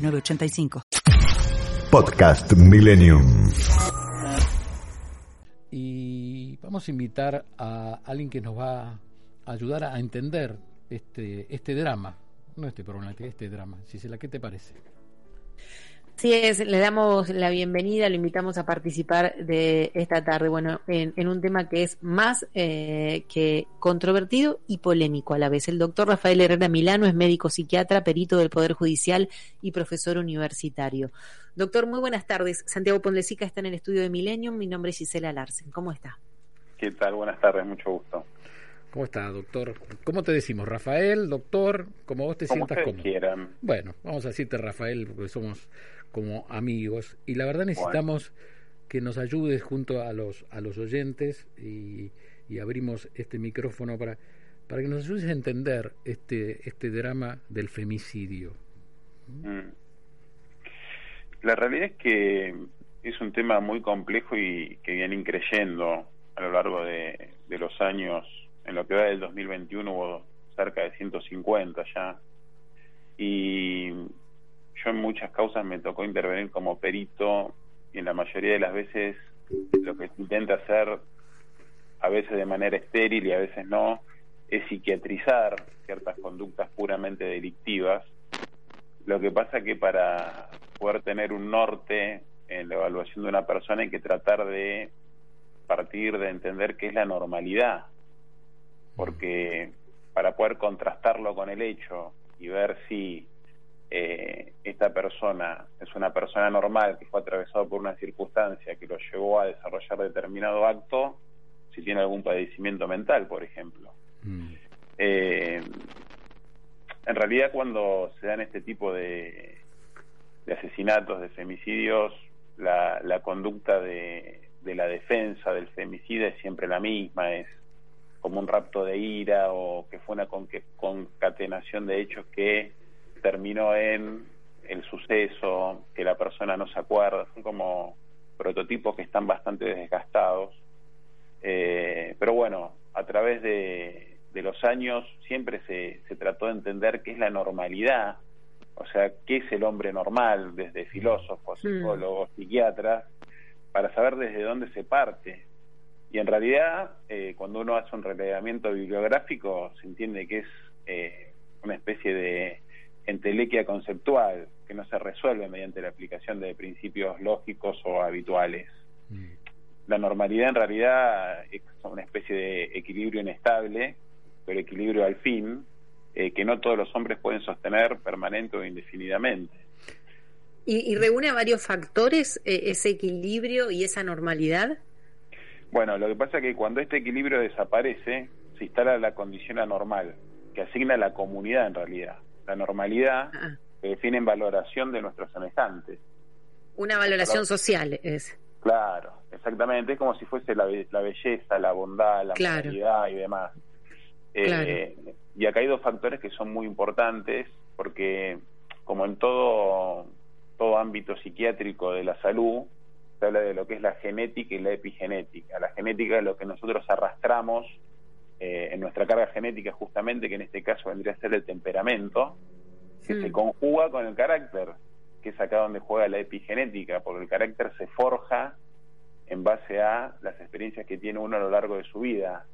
906985. Podcast Millennium. Y vamos a invitar a alguien que nos va a ayudar a entender este, este drama, no este problemática, este drama. Gisela, ¿qué te parece? Sí, es, le damos la bienvenida, lo invitamos a participar de esta tarde, bueno, en, un tema que es más eh, que controvertido y polémico a la vez. El doctor Rafael Herrera Milano es médico psiquiatra, perito del Poder Judicial y profesor universitario. Doctor, muy buenas tardes. Santiago Pondesica está en el estudio de Millennium. Mi nombre es Gisela Larsen. ¿Cómo está? ¿Qué tal? Buenas tardes, mucho gusto. ¿Cómo está, doctor? ¿Cómo te decimos? Rafael, doctor, como vos te sientas cómodo. quieran. Bueno, vamos a decirte Rafael porque somos como amigos y la verdad necesitamos que nos ayudes junto a los a los oyentes y, abrimos este micrófono para para que nos ayudes a entender este este drama del femicidio. Mm. La realidad es que es un tema muy complejo y que viene increyendo a lo largo de, de los años. En lo que va del 2021 hubo cerca de 150 ya. Y yo en muchas causas me tocó intervenir como perito y en la mayoría de las veces lo que se intenta hacer, a veces de manera estéril y a veces no, es psiquiatrizar ciertas conductas puramente delictivas. Lo que pasa que para poder tener un norte en la evaluación de una persona hay que tratar de partir de entender qué es la normalidad, porque para poder contrastarlo con el hecho y ver si eh, esta persona es una persona normal que fue atravesado por una circunstancia que lo llevó a desarrollar determinado acto, si tiene algún padecimiento mental, por ejemplo. Mm. Eh, en realidad, cuando se dan este tipo de, asesinatos, de femicidios, la, conducta de, de la defensa del femicida es siempre la misma, es como un rapto de ira o que fue una concatenación de hechos que terminó en el suceso, que la persona no se acuerda, son como prototipos que están bastante desgastados. Eh, pero bueno, a través de, de los años siempre se, se, trató de entender qué es la normalidad, o sea, qué es el hombre normal, desde filósofos, mm. psicólogos, psiquiatras, para saber desde dónde se parte. Y en realidad, eh, cuando uno hace un relevamiento bibliográfico, se entiende que es eh, una especie de entelequia conceptual que no se resuelve mediante la aplicación de principios lógicos o habituales. Mm. La normalidad en realidad es una especie de equilibrio inestable, pero equilibrio al fin, eh, que no todos los hombres pueden sostener permanente o indefinidamente. ¿Y, reúne varios factores eh, ese equilibrio y esa normalidad? Bueno, lo que pasa es que cuando este equilibrio desaparece, se instala la condición anormal, que asigna la comunidad en realidad la normalidad ah. que define en valoración de nuestros semejantes. Una valoración social es. Claro, exactamente, es como si fuese la, belleza, la bondad, la moralidad y demás. Eh, y acá hay dos factores que son muy importantes porque como en todo todo ámbito psiquiátrico de la salud se habla de lo que es la genética y la epigenética. La genética es lo que nosotros arrastramos eh, en nuestra carga genética justamente, que en este caso vendría a ser el temperamento, que se conjuga con el carácter, que es acá donde juega la epigenética, porque el carácter se forja en base a las experiencias que tiene uno a lo largo de su vida.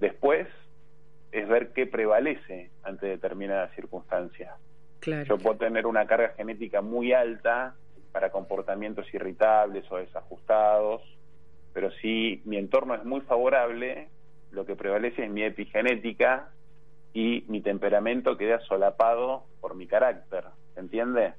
Después es ver qué prevalece ante determinadas circunstancias. Yo puedo tener una carga genética muy alta para comportamientos irritables o desajustados, pero si mi entorno es muy favorable, lo que prevalece es mi epigenética y mi temperamento queda solapado por mi carácter, ¿entiende?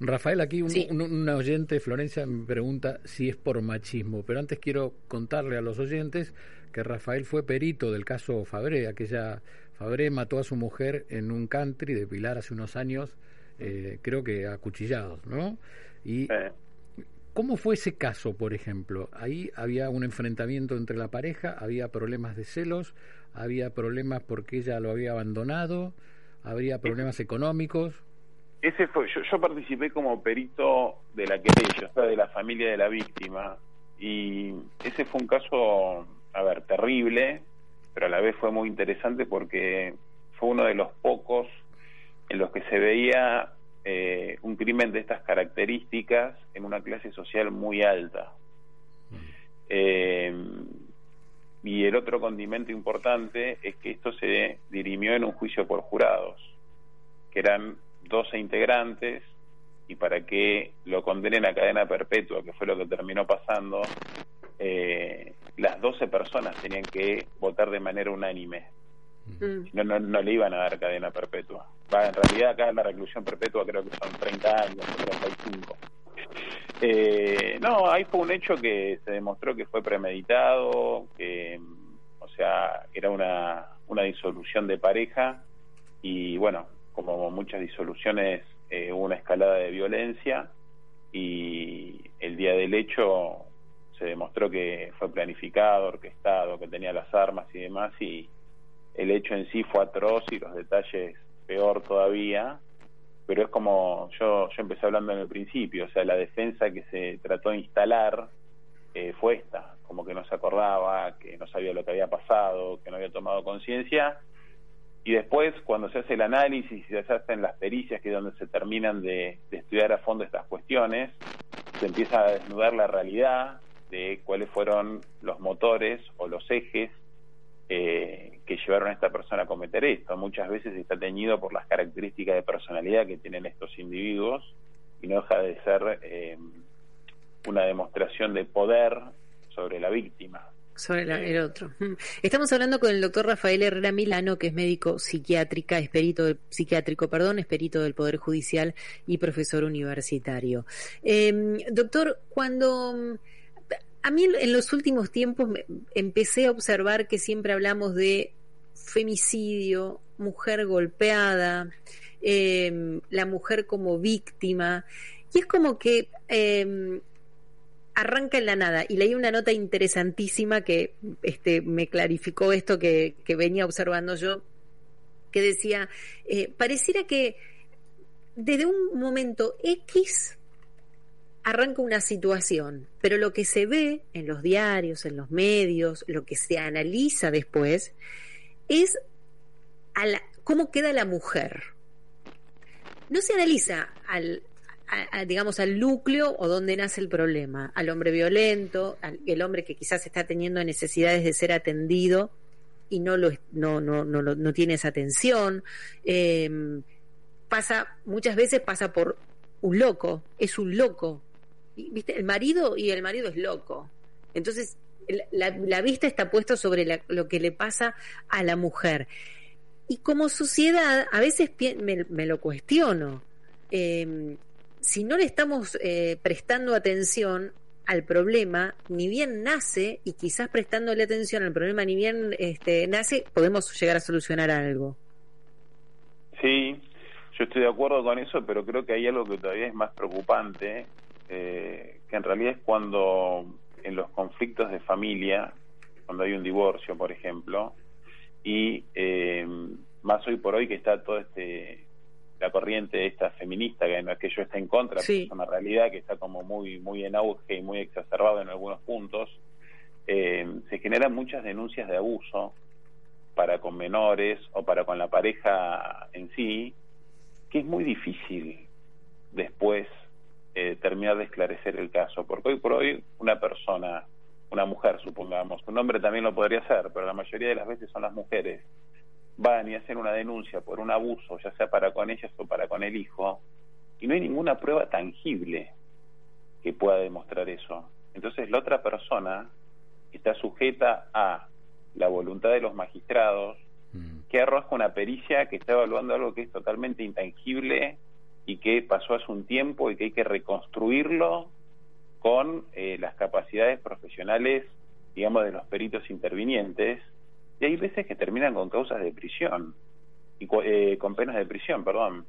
Rafael, aquí un, oyente, Florencia, me pregunta si es por machismo, pero antes quiero contarle a los oyentes que Rafael fue perito del caso Fabré, aquella Fabré mató a su mujer en un country de Pilar hace unos años eh, creo que acuchillados, ¿no? Y ¿Cómo fue ese caso, por ejemplo? Ahí había un enfrentamiento entre la pareja, había problemas de celos, había problemas porque ella lo había abandonado, habría problemas económicos. Ese fue, yo, participé como perito de la querella, o sea, de la familia de la víctima, y ese fue un caso, a ver, terrible, pero a la vez fue muy interesante porque fue uno de los pocos en los que se veía eh, un crimen de estas características en una clase social muy alta. Eh, y el otro condimento importante es que esto se dirimió en un juicio por jurados, que eran 12 integrantes, y para que lo condenen a cadena perpetua, que fue lo que terminó pasando, eh, las 12 personas tenían que votar de manera unánime. Mm. No, no, no, le iban a dar cadena perpetua. Va, en realidad acá la reclusión perpetua creo que son 30 años, 35. Eh, no, ahí fue un hecho que se demostró que fue premeditado, que, o sea, era una, una disolución de pareja y bueno, como muchas disoluciones, eh, hubo una escalada de violencia y el día del hecho se demostró que fue planificado, orquestado, que tenía las armas y demás y el hecho en sí fue atroz y los detalles peor todavía, pero es como yo, yo empecé hablando en el principio, o sea, la defensa que se trató de instalar eh, fue esta, como que no se acordaba, que no sabía lo que había pasado, que no había tomado conciencia, y después cuando se hace el análisis y se hacen las pericias, que es donde se terminan de, de estudiar a fondo estas cuestiones, se empieza a desnudar la realidad de cuáles fueron los motores o los ejes eh, que llevaron a esta persona a cometer esto. Muchas veces está teñido por las características de personalidad que tienen estos individuos y no deja de ser eh, una demostración de poder sobre la víctima. Sobre el otro. Estamos hablando con el doctor Rafael Herrera Milano, que es médico psiquiátrica, es perito psiquiátrico, perdón, es perito del Poder Judicial y profesor universitario. Eh, doctor, cuando a mí en los últimos tiempos empecé a observar que siempre hablamos de femicidio, mujer golpeada, em, la mujer como víctima, y es como que em, arranca en la nada. Y leí una nota interesantísima que este, me clarificó esto que, que venía observando yo, que decía, eh, pareciera que desde un momento X arranca una situación, pero lo que se ve en los diarios, en los medios, lo que se analiza después, es cómo queda la mujer. No se analiza al, digamos, al núcleo o dónde nace el problema, al hombre violento, al el hombre que quizás está teniendo necesidades de ser atendido y no lo no no no, no tiene esa atención. Em, pasa muchas veces pasa por un loco, es un loco ¿viste? El marido y el marido es loco. Entonces, la, vista está puesta sobre lo que le pasa a la mujer. Y como sociedad, a veces me, lo cuestiono. Em, si no le estamos eh, prestando atención al problema, ni bien nace, y quizás prestándole atención al problema, ni bien este, nace, podemos llegar a solucionar algo. Sí, yo estoy de acuerdo con eso, pero creo que hay algo que todavía es más preocupante, eh, que en realidad es cuando en los conflictos de familia, cuando hay un divorcio, por ejemplo, y eh, más hoy por hoy que está todo este la corriente esta feminista que no es que yo esté en contra es una realidad que está como muy muy en auge y muy exacerbado en algunos puntos eh, se generan muchas denuncias de abuso para con menores o para con la pareja en sí que es muy difícil después eh, terminar de esclarecer el caso, porque hoy por hoy una persona, una mujer supongamos, un hombre también lo podría hacer, pero la mayoría de las veces son las mujeres, van y hacen una denuncia por un abuso, ya sea para con ellas o para con el hijo, y no hay ninguna prueba tangible que pueda demostrar eso. Entonces la otra persona está sujeta a la voluntad de los magistrados, mm. que arroja una pericia que está evaluando algo que es totalmente intangible y que pasó hace un tiempo y que hay que reconstruirlo con eh, las capacidades profesionales, digamos, de los peritos intervinientes, y hay veces que terminan con causas de prisión, y, eh, con penas de prisión, perdón.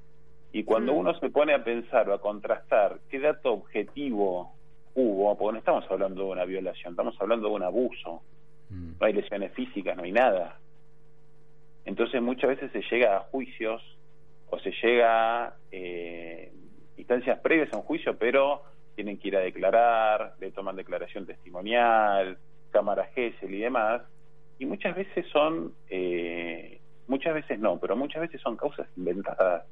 Y cuando Mm. uno se pone a pensar o a contrastar qué dato objetivo hubo, porque no estamos hablando de una violación, estamos hablando de un abuso, Mm. no hay lesiones físicas, no hay nada. Entonces muchas veces se llega a juicios o se llega eh, instancias previas a un juicio, pero tienen que ir a declarar, le toman declaración testimonial, cámara GESEL y demás, y muchas veces son, eh, muchas veces no, pero muchas veces son causas inventadas.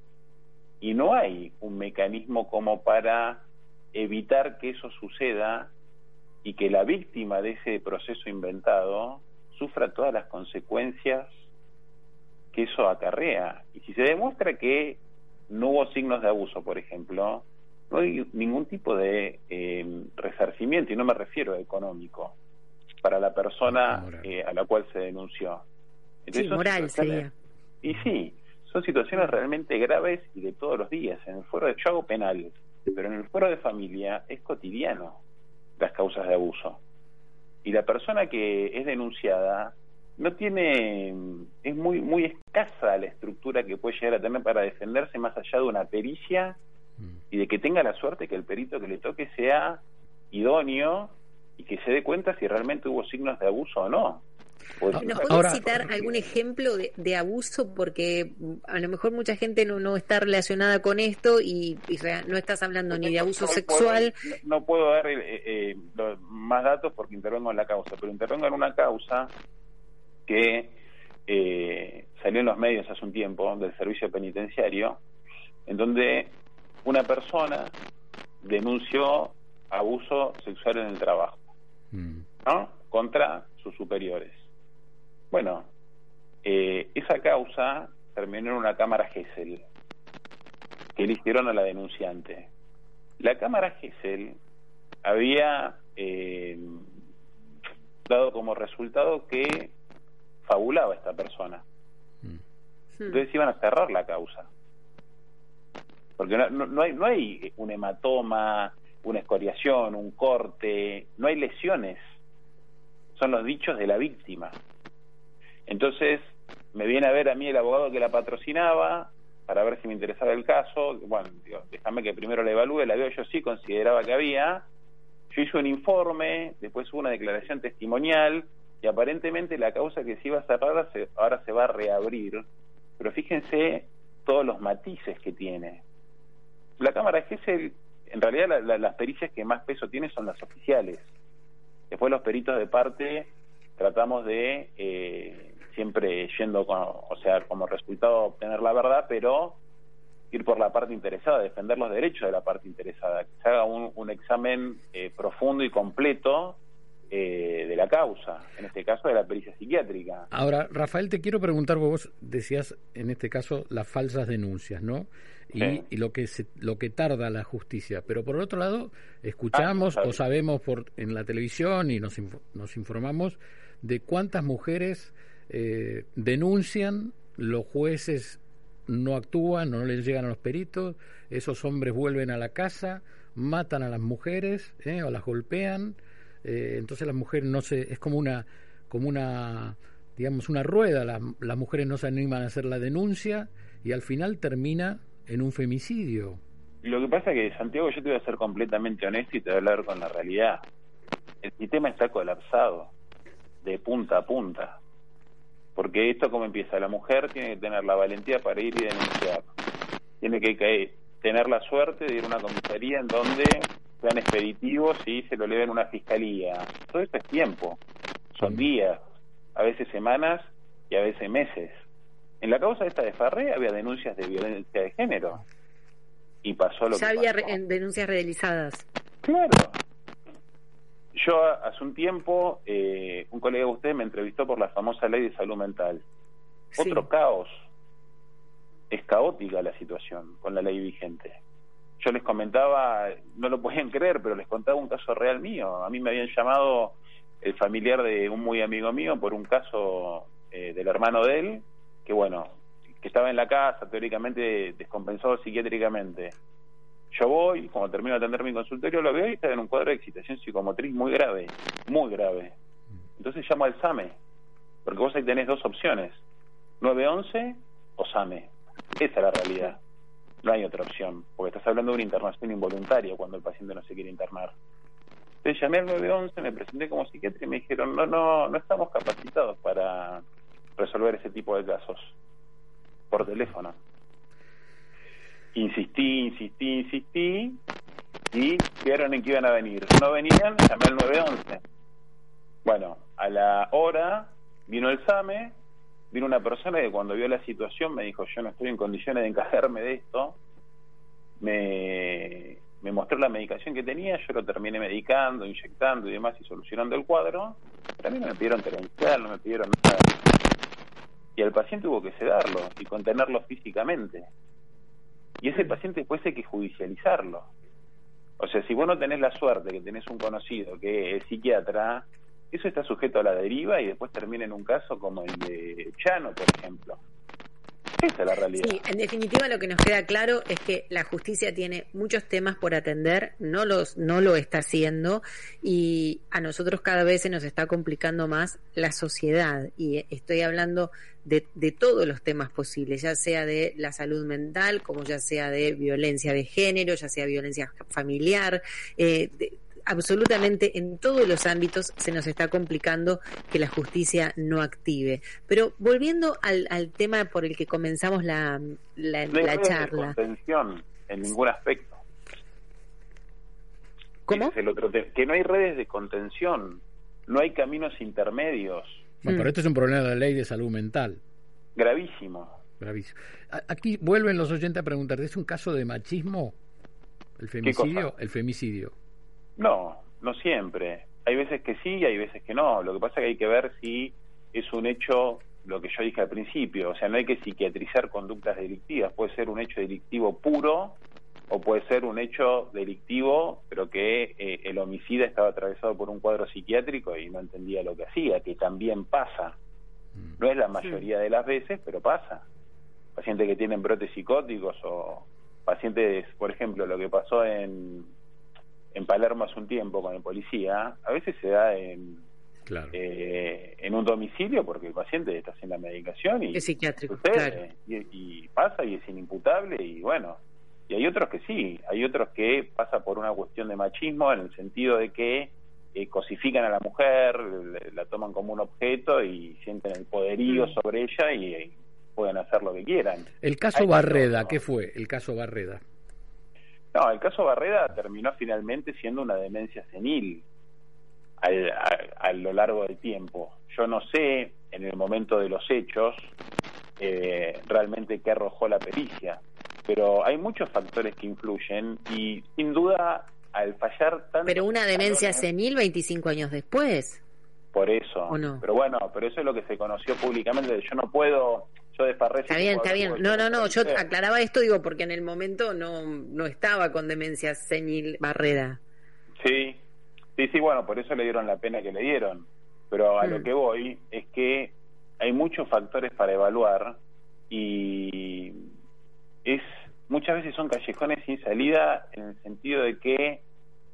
Y no hay un mecanismo como para evitar que eso suceda y que la víctima de ese proceso inventado sufra todas las consecuencias que eso acarrea. Y si se demuestra que no hubo signos de abuso, por ejemplo, no hay ningún tipo de eh, resarcimiento, y no me refiero a económico, para la persona Moral. eh, a la cual se denunció. Sí, son moral sería. Y sí, son situaciones realmente graves y de todos los días. En el fuero de, yo hago penal, pero en el fuero de familia es cotidiano las causas de abuso. Y la persona que es denunciada no tiene, es muy, muy escasa la estructura que puede llegar a tener para defenderse más allá de una pericia Mm. y de que tenga la suerte que el perito que le toque sea idóneo y que se dé cuenta si realmente hubo signos de abuso o no. Si ¿Nos Ahora- citar algún ejemplo de, de abuso? Porque mm, a lo mejor mucha gente no, no está relacionada con esto y, y no estás hablando ni de abuso sexual. No, no puedo dar eh, eh, los- más datos porque intervengo en la causa, pero intervengo en una causa que eh, salió en los medios hace un tiempo del servicio penitenciario, en donde una persona denunció abuso sexual en el trabajo, Mm. ¿no? Contra sus superiores. Bueno, eh, esa causa terminó en una cámara GESEL que le hicieron a la denunciante. La cámara GESEL había eh, dado como resultado que fabulaba esta persona. Mm. Entonces iban a cerrar la causa. Porque no, no- no hay, no hay un hematoma, una escoriación, un corte, no hay lesiones. Son los dichos de la víctima. Entonces me viene a ver a mí el abogado que la patrocinaba para ver si me interesaba el caso. Bueno, digo, déjame que primero la evalúe, la veo yo sí, consideraba que había. Yo hice un informe, después hubo una declaración testimonial y aparentemente la causa que se iba a cerrar se- ahora se va a reabrir. Pero fíjense todos los matices que tiene. La Cámara Gesell, en realidad la- la- las pericias que más peso tiene son las oficiales. Después los peritos de parte tratamos de eh, siempre yendo, con, o sea, como resultado obtener la verdad, pero ir por la parte interesada, defender los derechos de la parte interesada, que se haga un, un examen eh, profundo y completo eh, de la causa, en este caso de la pericia psiquiátrica. Ahora, Rafael, te quiero preguntar, vos decías en este caso las falsas denuncias, ¿no? Y, Sí. y lo que se, lo que tarda la justicia. Pero por otro lado, escuchamos Ah, o sabemos por en la televisión y nos, nos informamos de cuántas mujeres eh, denuncian, los jueces no actúan, no les llegan a los peritos, esos hombres vuelven a la casa, matan a las mujeres ¿eh? o las golpean, eh, entonces las mujeres no se, es como una, como una, digamos, una rueda, las, las mujeres no se animan a hacer la denuncia y al final termina en un femicidio. Lo que pasa es que, Santiago, yo te voy a ser completamente honesto y te voy a hablar con la realidad. El sistema está colapsado, de punta a punta. Porque esto, como empieza? La mujer tiene que tener la valentía para ir y denunciar. Tiene que caer- tener la suerte de ir a una comisaría en donde sean expeditivos y se lo eleven a una fiscalía. Todo esto es tiempo. Son días, a veces semanas y a veces meses. En la causa esta de Farré había denuncias de violencia de género. Y pasó lo Ya que había pasó. re- en denuncias realizadas. Claro. Yo hace un tiempo, eh, un colega de ustedes me entrevistó por la famosa ley de salud mental. Sí. Otro caos. Es caótica la situación con la ley vigente. Yo les comentaba, no lo podían creer, pero les contaba un caso real mío. A mí me habían llamado el familiar de un muy amigo mío por un caso eh, del hermano de él, que bueno, que estaba en la casa, teóricamente descompensado psiquiátricamente. Yo voy, como termino de atender mi consultorio, lo veo y está en un cuadro de excitación psicomotriz muy grave, muy grave. Entonces llamo al SAME, porque vos ahí tenés dos opciones, 911 o SAME. Esa es la realidad. No hay otra opción, porque estás hablando de una internación involuntaria cuando el paciente no se quiere internar. Entonces llamé al 911, me presenté como psiquiatra y me dijeron, no, no, no estamos capacitados para resolver ese tipo de casos por teléfono. Insistí, insistí, insistí y vieron en que iban a venir. No venían, llamé al 911. Bueno, a la hora vino el SAME, vino una persona que cuando vio la situación me dijo, yo no estoy en condiciones de encajarme de esto, me, me mostró la medicación que tenía, yo lo terminé medicando, inyectando y demás y solucionando el cuadro, pero a mí no me pidieron terencial, no me pidieron nada. Y al paciente hubo que sedarlo y contenerlo físicamente. Y ese paciente después hay que judicializarlo. O sea, si vos no tenés la suerte que tenés un conocido que es psiquiatra, eso está sujeto a la deriva y después termina en un caso como el de Chano, por ejemplo. Esa es la realidad. Sí, en definitiva lo que nos queda claro es que la justicia tiene muchos temas por atender, no los no lo está haciendo y a nosotros cada vez se nos está complicando más la sociedad y estoy hablando de, de todos los temas posibles, ya sea de la salud mental, como ya sea de violencia de género, ya sea violencia familiar, eh, absolutamente en todos los ámbitos se nos está complicando que la justicia no active. Pero volviendo al, al tema por el que comenzamos la, la, no hay la redes charla. De contención en ningún aspecto. ¿Cómo? Es el otro. Que no hay redes de contención, no hay caminos intermedios. Bueno, Mm. pero esto es un problema de la ley de salud mental. Gravísimo. Gravísimo. Aquí vuelven los oyentes a preguntarte, ¿es un caso de machismo? ¿El femicidio? cosa? El femicidio. No, no siempre. Hay veces que sí y hay veces que no. Lo que pasa es que hay que ver si es un hecho, lo que yo dije al principio, o sea, no hay que psiquiatrizar conductas delictivas. Puede ser un hecho delictivo puro o puede ser un hecho delictivo, pero que eh, el homicida estaba atravesado por un cuadro psiquiátrico y no entendía lo que hacía, que también pasa. No es la mayoría de las veces, pero pasa. Pacientes que tienen brotes psicóticos o pacientes, por ejemplo, lo que pasó en, en Palermo hace un tiempo con el policía, a veces se da en, Claro. eh, en un domicilio porque el paciente está sin la medicación y Es psiquiátrico, sucede, claro. y, y pasa y es inimputable y bueno, y hay otros que sí, hay otros que pasa por una cuestión de machismo en el sentido de que eh, cosifican a la mujer, le- la toman como un objeto y sienten el poderío Mm. sobre ella y, y pueden hacer lo que quieran. El caso Hay Barreda, casos- ¿qué fue? El caso Barreda. No, el caso Barreda terminó finalmente siendo una demencia senil al- a, a lo largo del tiempo. Yo no sé en el momento de los hechos eh, realmente qué arrojó la pericia, pero hay muchos factores que influyen y sin duda al fallar tanto... Pero una demencia senil 25 años después. Por eso. ¿O no? Pero bueno, pero eso es lo que se conoció públicamente. Yo no puedo... Yo de Farré Está bien, está bien. No, no, no, yo aclaraba esto, digo, porque en el momento no, no estaba con demencia senil Barreda. Sí, sí, sí, bueno, por eso le dieron la pena que le dieron. Pero a Mm. lo que voy es que hay muchos factores para evaluar y es muchas veces son callejones sin salida en el sentido de que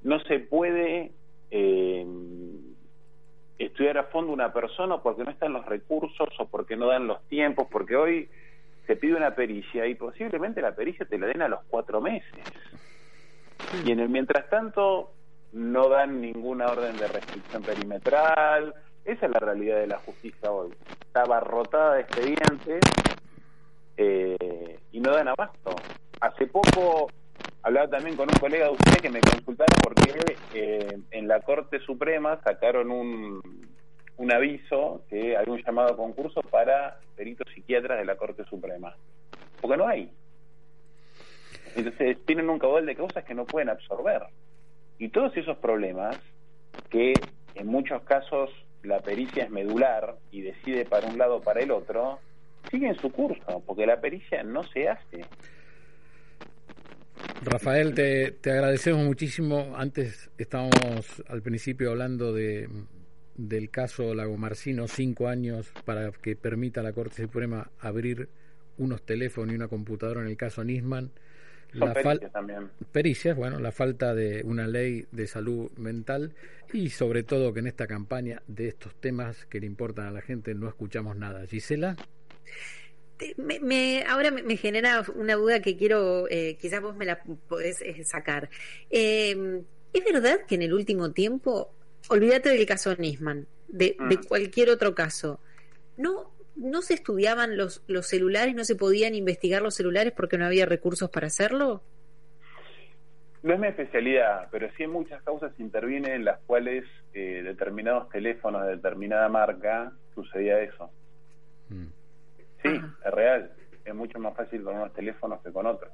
no se puede eh, estudiar a fondo una persona porque no están los recursos o porque no dan los tiempos, porque hoy se pide una pericia y posiblemente la pericia te la den a los cuatro meses. Y en el mientras tanto no dan ninguna orden de restricción perimetral. Esa es la realidad de la justicia hoy. Está abarrotada de expedientes eh, y no dan abasto. Hace poco hablaba también con un colega de usted que me consultara porque eh, en la Corte Suprema sacaron un, un aviso que había un llamado a concurso para peritos psiquiatras de la Corte Suprema. Porque no hay. Entonces tienen un caudal de causas que no pueden absorber. Y todos esos problemas, que en muchos casos la pericia es medular y decide para un lado o para el otro, siguen su curso, porque la pericia no se hace. Rafael, te, te agradecemos muchísimo. Antes estábamos al principio hablando de del caso Lagomarcino, cinco años para que permita a la Corte Suprema abrir unos teléfonos y una computadora en el caso Nisman. La pericias también. pericias, bueno, la falta de una ley de salud mental y sobre todo que en esta campaña de estos temas que le importan a la gente no escuchamos nada. Gisela, me, ahora me, genera una duda que quiero, eh, quizás vos me la podés eh, sacar. Eh, ¿Es verdad que en el último tiempo, olvídate del caso Nisman, de, de mm. cualquier otro caso, no, no se estudiaban los, los celulares, no se podían investigar los celulares porque no había recursos para hacerlo? No es mi especialidad, pero sí en muchas causas intervienen en las cuales determinados teléfonos de determinada marca sucedía eso. Mm. Sí, es real. Es mucho más fácil con unos teléfonos que con otros.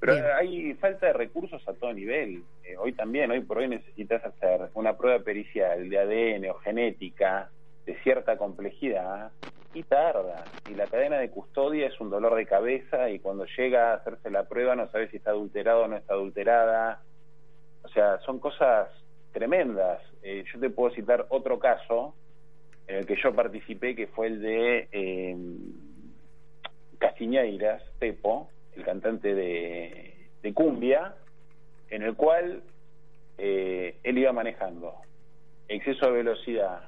Pero hay falta de recursos a todo nivel. Eh, hoy también, hoy por hoy necesitas hacer una prueba pericial de ADN o genética de cierta complejidad y tarda. Y la cadena de custodia es un dolor de cabeza y cuando llega a hacerse la prueba no sabes si está adulterado o no está adulterada. O sea, son cosas tremendas. Eh, yo te puedo citar otro caso en el que yo participé, que fue el de eh, Castiñeiras, Pepo, el cantante de, cumbia, en el cual eh, él iba manejando. Exceso de velocidad,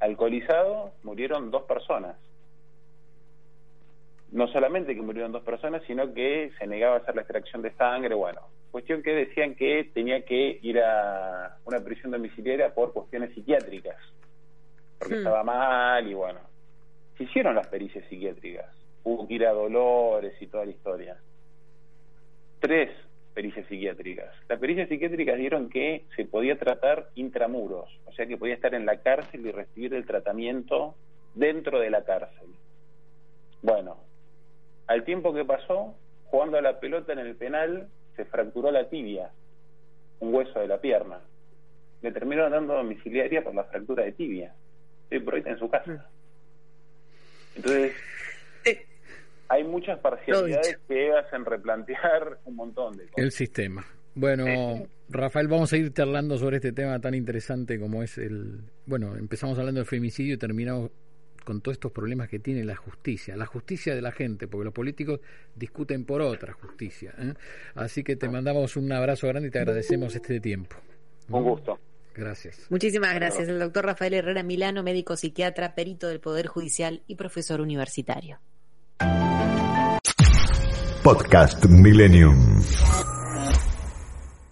alcoholizado, murieron dos personas. No solamente que murieron dos personas, sino que se negaba a hacer la extracción de sangre. Bueno, cuestión que decían que tenía que ir a una prisión domiciliaria por cuestiones psiquiátricas porque hmm. estaba mal y bueno. Se hicieron las pericias psiquiátricas. Hubo que ir a Dolores y toda la historia. Tres pericias psiquiátricas. Las pericias psiquiátricas dieron que se podía tratar intramuros, o sea que podía estar en la cárcel y recibir el tratamiento dentro de la cárcel. Bueno, al tiempo que pasó, jugando a la pelota en el penal, se fracturó la tibia, un hueso de la pierna. Le terminaron dando domiciliaria por la fractura de tibia. Ahí está en su casa. Mm. Entonces, hay muchas parcialidades que hacen replantear un montón de cosas. El sistema. Bueno, Rafael, vamos a ir charlando sobre este tema tan interesante como es el... Bueno, empezamos hablando del femicidio y terminamos con todos estos problemas que tiene la justicia, la justicia de la gente, porque los políticos discuten por otra justicia. ¿eh? Así que te mandamos un abrazo grande y te agradecemos este tiempo. Un gusto. Gracias. Muchísimas gracias. El doctor Rafael Herrera Milano, médico psiquiatra, perito del Poder Judicial y profesor universitario. Podcast Millennium.